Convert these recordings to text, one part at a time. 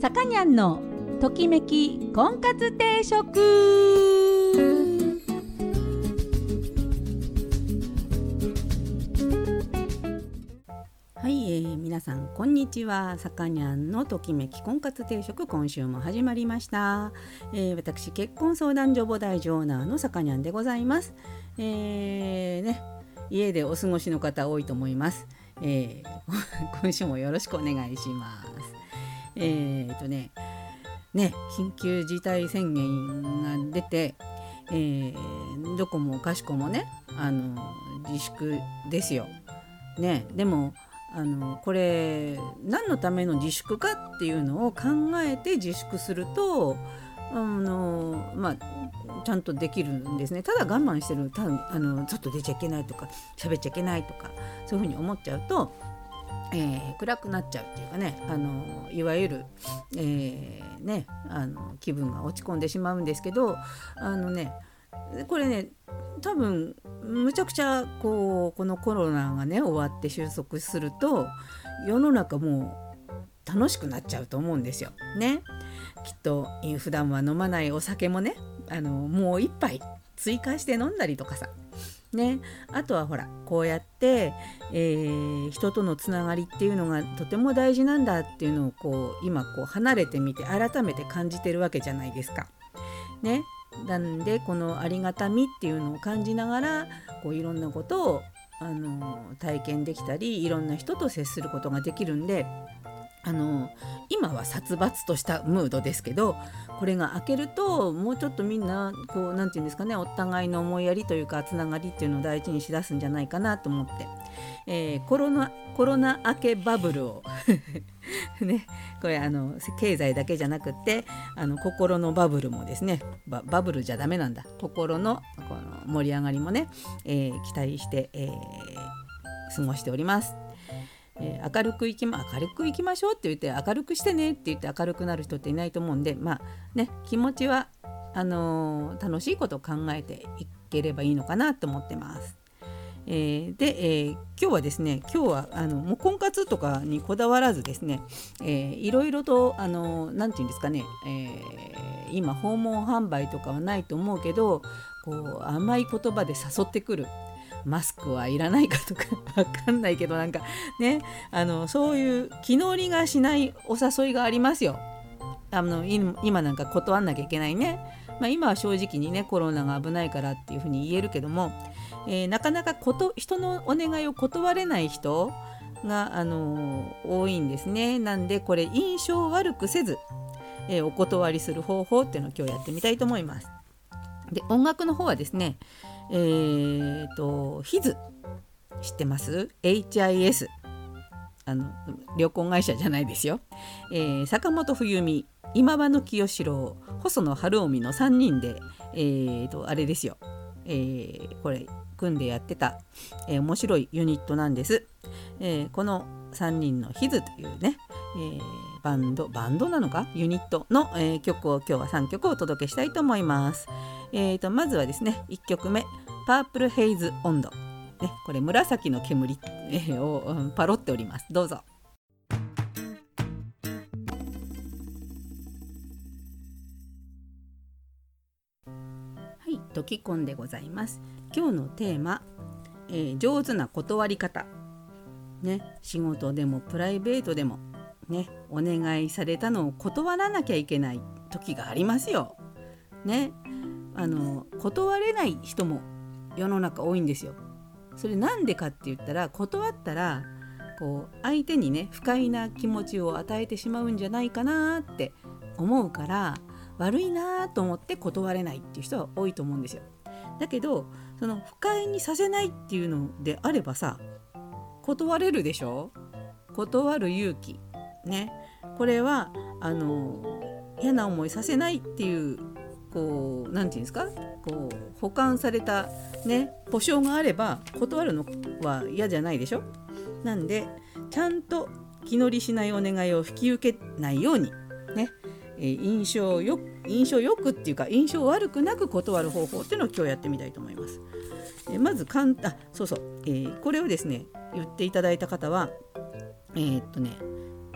さかにゃんのときめき婚活定食。はい、えー、皆さんこんにちは。さかにゃんのときめき婚活定食今週も始まりました、えー、私結婚相談所母大ジョーナーのさかにゃんでございます、えー、ね家でお過ごしの方多いと思います、えー、今週もよろしくお願いします。えー、とねね緊急事態宣言が出て、えー、どこもかしこもねあの自粛ですよ。ね、でもあのこれ何のための自粛かっていうのを考えて自粛するとあの、まあ、ちゃんとできるんですねただ我慢してるたあのちょっと出ちゃいけないとか喋っちゃいけないとかそういうふうに思っちゃうとえー、暗くなっちゃうっていうかねあのいわゆる、えー、ね、あの気分が落ち込んでしまうんですけどあのねこれね多分むちゃくちゃこうこのコロナがね終わって収束すると世の中もう楽しくなっちゃうと思うんですよ。ね。きっと普段は飲まないお酒もねあのもう一杯追加して飲んだりとかさね、あとはほらこうやって、えー、人とのつながりっていうのがとても大事なんだっていうのをこう今こう離れてみて改めて感じてるわけじゃないですか。ね、なんでこのありがたみっていうのを感じながらこういろんなことをあの体験できたりいろんな人と接することができるんであの今は殺伐としたムードですけどこれが明けるともうちょっとみんなこう何て言うんですかねお互いの思いやりというかつながりっていうのを大事にしだすんじゃないかなと思って、えー、コロナコロナ明けバブルを ねこれあの経済だけじゃなくてあの心のバブルもですねバブルじゃダメなんだ心のこの盛り上がりもね、えー、期待して、えー、過ごしております。えー、明るくいきま明るくいきましょうって言って明るくしてねって言って明るくなる人っていないと思うんでまあね気持ちはあのー、楽しいことを考えていければいいのかなと思ってます。えー、で、えー、今日はですね今日はあのもう婚活とかにこだわらずですね、えー、いろいろとあの何て言うんですかね、えー、今訪問販売とかはないと思うけどこう甘い言葉で誘ってくるマスクはいらないかとか わかんないけどなんかねあのそういう気乗りがしないお誘いがありますよ。あの今なんか断んなきゃいけないね。まあ、今は正直にねコロナが危ないからっていうふうに言えるけども、えー、なかなかこと人のお願いを断れない人が、あのー、多いんですね。なんでこれ印象悪くせず、えー、お断りする方法っていうのを今日やってみたいと思います。で音楽の方はですね、えーと、ヒズ知ってます ?HIS あの旅行会社じゃないですよ、えー、坂本冬美今場の清志郎細野晴臣の3人で、えーと、あれですよ、えー、これ組んでやってた、えー、面白いユニットなんです、えー、この3人のヒズというね、えー、バンドバンドなのか？ユニットの、えー、曲を今日は3曲お届けしたいと思います。えーと、まずはですね1曲目「パープルヘイズ温度」ね、これ紫の煙、を、パロっておりますどうぞ。はい「ときこん」でございます。今日のテーマ、えー、上手な断り方。ね、仕事でもプライベートでもねお願いされたのを断らなきゃいけない時がありますよ。ねあの断れない人も世の中多いんですよ。それなんでかって言ったら断ったらこう相手にね不快な気持ちを与えてしまうんじゃないかなって思うから悪いなと思って断れないっていう人は多いと思うんですよ。だけどその不快にさせないっていうのであればさ断れるでしょ？断る勇気ね。これはあの嫌な思いさせないっていうこう何て言うんですか？こう保管されたね保証があれば断るのは嫌じゃないでしょ？なんでちゃんと気乗りしないお願いを引き受けないようにね、えー、印象よ印象よくっていうか印象悪くなく断る方法っていうのを今日やってみたいと思います。えー、まず簡単そうそう、えー、これをですね言っていただいた方はえ、っとね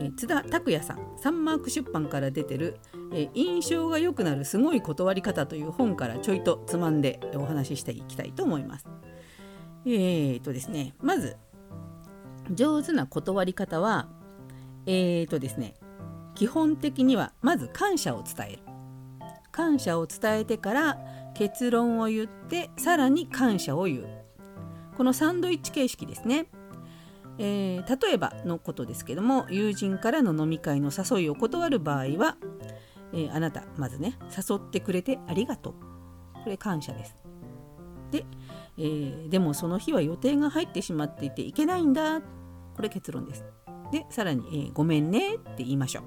え津田拓也さんサンマーク出版から出てる、え印象が良くなるすごい断り方」という本からちょいとつまんでお話ししていきたいと思います。えーとですねまず上手な断り方はえーとですね基本的にはまず感謝を伝える。感謝を伝えてから結論を言ってさらに感謝を言う。このサンドイッチ形式ですね、えー、例えばのことですけども友人からの飲み会の誘いを断る場合は、えー、あなたまずね誘ってくれてありがとう。これ感謝です。で、えー、でもその日は予定が入ってしまっていていけないんだ。これ結論です。でさらに、え、ごめんねって言いましょう。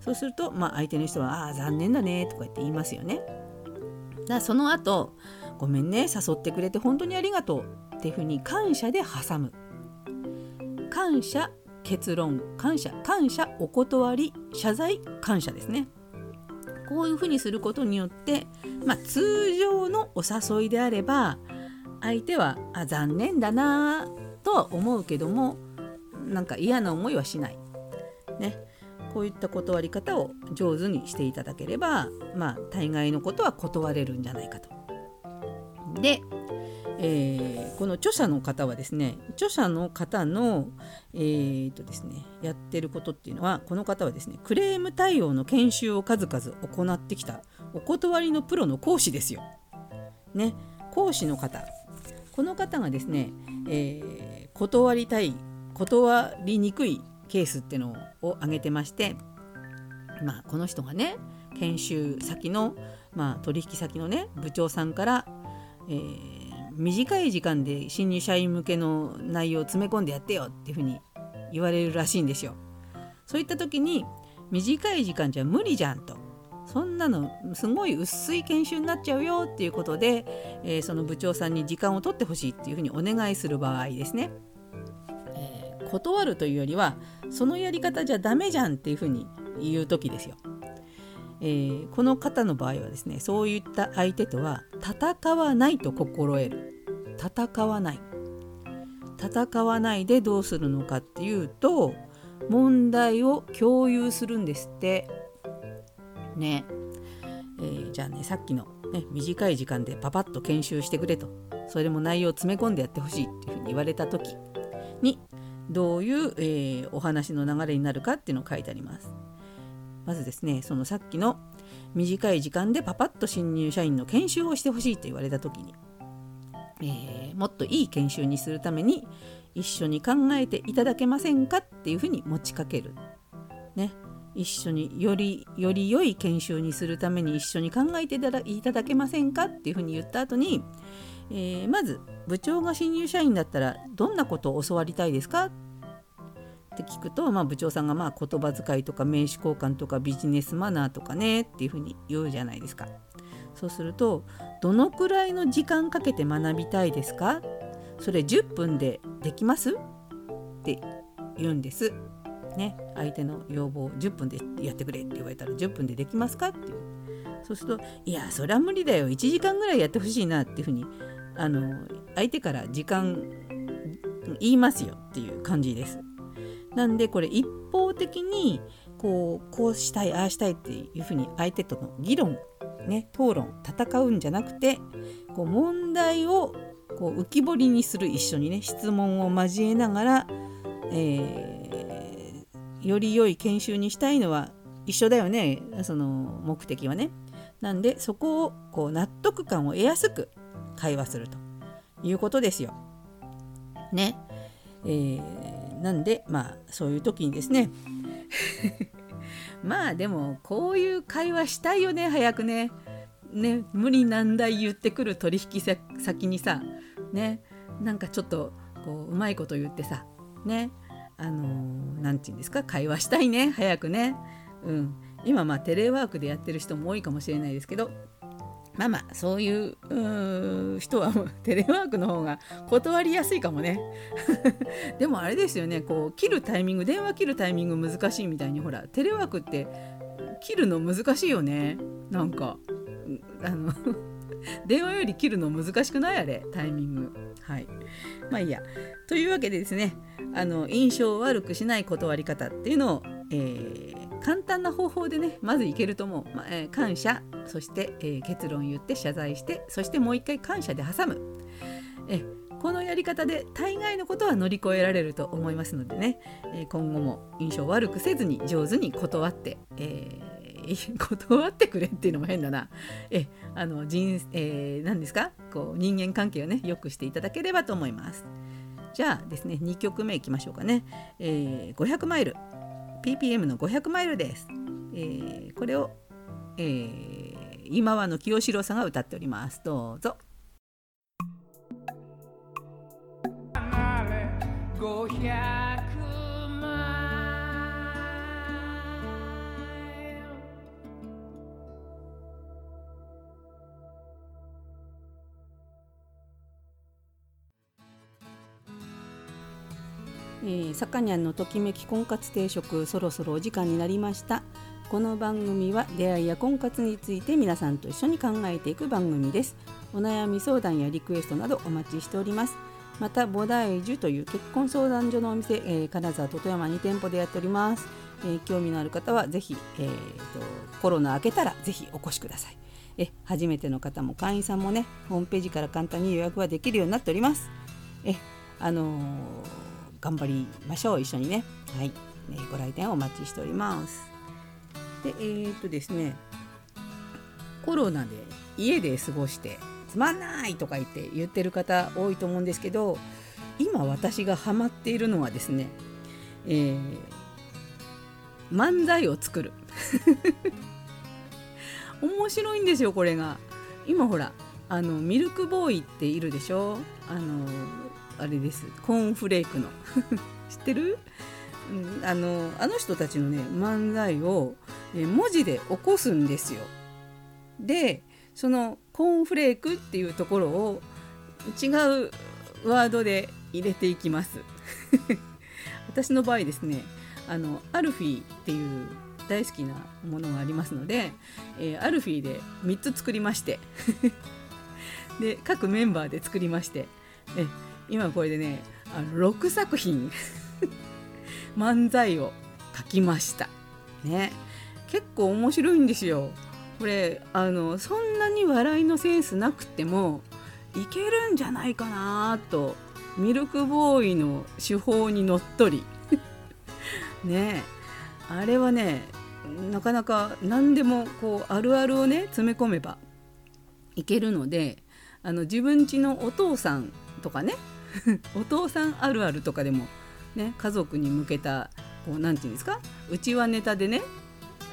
そうすると、まあ、相手の人は「ああ残念だね」とか言って言いますよね。だその後ごめんね誘ってくれて本当にありがとう」っていうふうに感謝で挟む。感謝結論感謝感謝お断り謝罪感謝ですねこういうふうにすることによって、まあ、通常のお誘いであれば相手はあ残念だなとは思うけどもなんか嫌な思いはしない。ね、こういった断り方を上手にしていただければまあ大概のことは断れるんじゃないかと。で、えー、この著者の方はですね著者の方の、えーとですね、やってることっていうのはこの方はですねクレーム対応の研修を数々行ってきたお断りのプロの講師ですよ。ね、講師の方この方がですね、えー、断りたい断りにくいケースっていうのを挙げてましてまあこの人がね研修先の、まあ、取引先のね部長さんから、えー、短い時間で新入社員向けの内容を詰め込んでやってよっていうふうに言われるらしいんですよ。そういった時に短い時間じゃ無理じゃんとそんなのすごい薄い研修になっちゃうよっていうことで、えー、その部長さんに時間を取ってほしいっていうふうにお願いする場合ですね。え断るというよりはそのやり方じゃダメじゃんっていうふうに言う時ですよ。えー、この方の場合はですねそういった相手とは戦わないと心得る。戦わない。戦わないでどうするのかっていうと問題を共有するんですって。ね、えー、じゃあねさっきの、ね、短い時間でパパッと研修してくれと。それも内容を詰め込んでやってほしいっていうふうに言われた時にどういう、えー、お話の流れになるかっていうのを書いてあります。まずですねそのさっきの短い時間でパパッと新入社員の研修をしてほしいと言われた時に、えー、もっといい研修にするために一緒に考えていただけませんかっていうふうに持ちかける。ね、一緒によりより良い研修にするために一緒に考えていただけませんかっていうふうに言った後に、えー、まず部長が新入社員だったらどんなことを教わりたいですかっって聞くと、まあ、部長さんがまあ言葉遣いとか名刺交換とかビジネスマナーとかねっていうふうに言うじゃないですか。そうするとどのくらいの時間かけて学びたいですか？それ10分でできます？って言うんです。ね、相手の要望を10分でやってくれって言われたら10分でできますか？っていうそうするといやそれは無理だよ1時間ぐらいやってほしいなっていうふうにあの相手から時間言いますよっていう感じです。なんでこれ一方的にこうこうしたいああしたいっていうふうに相手との議論ね討論戦うんじゃなくてこう問題をこう浮き彫りにする一緒にね質問を交えながら、えー、より良い研修にしたいのは一緒だよねその目的はね。なんでそこをこう納得感を得やすく会話するということですよ。ね。えー、なんでまあそういう時にですね。まあでもこういう会話したいよね早くね。ね無理難題言ってくる取引先にさね。なんかちょっとこううまいこと言ってさね。あの何、ー、て言うんですか？会話したいね早くね。うん。今まあテレワークでやってる人も多いかもしれないですけどまあまあそういう人はテレワークの方が断りやすいかもね。でもあれですよねこう切るタイミング電話切るタイミング難しいみたいにほらテレワークって切るの難しいよね。なんかあの 電話より切るの難しくないあれタイミング。はい。まあいいや。というわけでですねあの印象を悪くしない断り方っていうのを、えー、簡単な方法でねまずいけると思う、まあえー、感謝そして、えー、結論言って謝罪してそしてもう一回感謝で挟むえこのやり方で大概のことは乗り越えられると思いますのでね、え今後も印象悪くせずに上手に断って、え、断ってくれっていうのも変だな。えあの人、え、何ですか？こう人間関係をね良くしていただければと思います。じゃあですね2曲目いきましょうかね。えー、500マイル ppm の500マイルです。えー、これを、えー、今はの清志郎さんが歌っております。どうぞ。えー、さかにゃんのときめき婚活定食そろそろお時間になりました。この番組は出会いや婚活について皆さんと一緒に考えていく番組です。お悩み相談やリクエストなどお待ちしております。また菩提樹という結婚相談所のお店、えー、金沢と富山2店舗でやっております、えー、興味のある方はぜひ、えーと、コロナ明けたらぜひお越しください。え初めての方も会員さんもねホームページから簡単に予約はできるようになっております。えあのー頑張りましょう一緒にね。はい、えー、ご来店お待ちしております。でえー、っとですね。コロナで家で過ごしてつまんないとか言って言ってる方多いと思うんですけど今私がハマっているのはですね、えー、漫才を作る。面白いんですよこれが。今ほらあのミルクボーイっているでしょ？あのあれです。コーンフレークの。知ってる、あのあの人たちのね漫才を、え文字で起こすんですよ。でそのコーンフレークっていうところを違うワードで入れていきます。私の場合ですねあのアルフィーっていう大好きなものがありますので、えー、アルフィーで3つ作りまして。で各メンバーで作りまして。え今これでねあの6作品 漫才を書きました。ね。結構面白いんですよ。これあのそんなに笑いのセンスなくてもいけるんじゃないかなとミルクボーイの手法にのっとり。ね。あれはねなかなか何でもこうあるあるをね詰め込めばいけるのであの自分家のお父さんとかね お父さんあるあるとかでも、ね、家族に向けたこうなんていうんですか？うちはネタでね、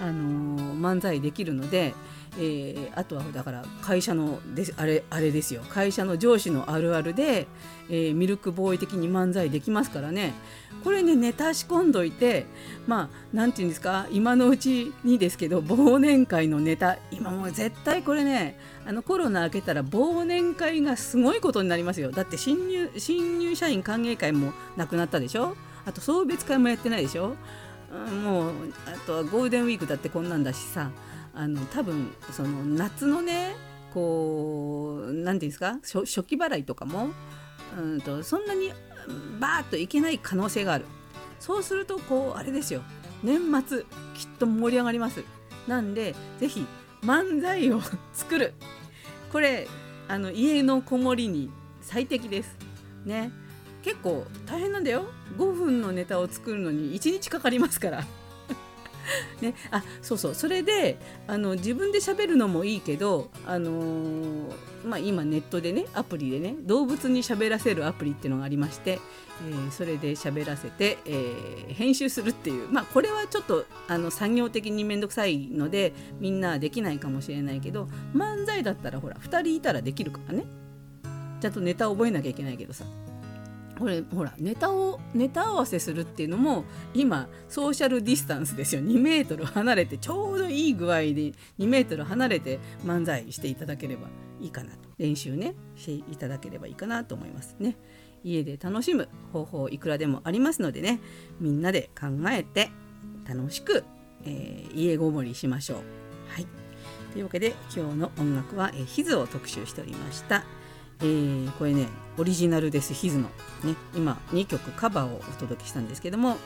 あのー、漫才できるので、えー、あとはだから会社のであれあれですよ。会社の上司のあるあるで、えー、ミルクボーイ的に漫才できますからね。これねネタ仕込んどいてまあ何て言うんですか今のうちにですけど忘年会のネタ今もう絶対これねあのコロナ明けたら忘年会がすごいことになりますよ。だって新入新入社員歓迎会もなくなったでしょ？あと送別会もやってないでしょ、うん、もうあとはゴールデンウィークだってこんなんだしさ。あの多分その夏のねこう何て言うんですか？初期払いとかもうんとそんなにバーッといけない可能性がある。そうするとこうあれですよ。年末きっと盛り上がります。なんで是非漫才を 作る。これあの家のこもりに最適です。ね。結構大変なんだよ。5分のネタを作るのに1日かかりますから。ね、あそうそう。それであの自分で喋るのもいいけど、あのー、まあ、今ネットでねアプリでね動物に喋らせるアプリっていうのがありまして、えー、それで喋らせて、えー、編集するっていう、まあ、これはちょっとあの産業的に面倒くさいのでみんなできないかもしれないけど漫才だったらほら2人いたらできるからね。ちゃんとネタ覚えなきゃいけないけどさ。これほらネタをネタ合わせするっていうのも今ソーシャルディスタンスですよ。2メートル離れてちょうどいい具合で2メートル離れて漫才していただければいいかなと。練習ねしていただければいいかなと思いますね。家で楽しむ方法いくらでもありますのでね。みんなで考えて楽しく、えー、家ごもりしましょう。はい。というわけで今日の音楽は、えー、ヒズを特集しておりました。えー、これねオリジナルですヒズの、ね、今2曲カバーをお届けしたんですけども、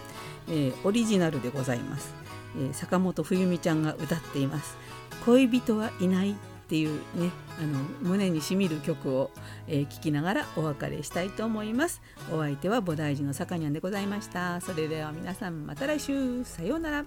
えー、オリジナルでございます、えー、坂本冬美ちゃんが歌っています。恋人はいないっていうねあの胸にしみる曲を、えー、きながらお別れしたいと思います。お相手は菩提寺のさかにゃんでございました。それでは皆さんまた来週。さようなら。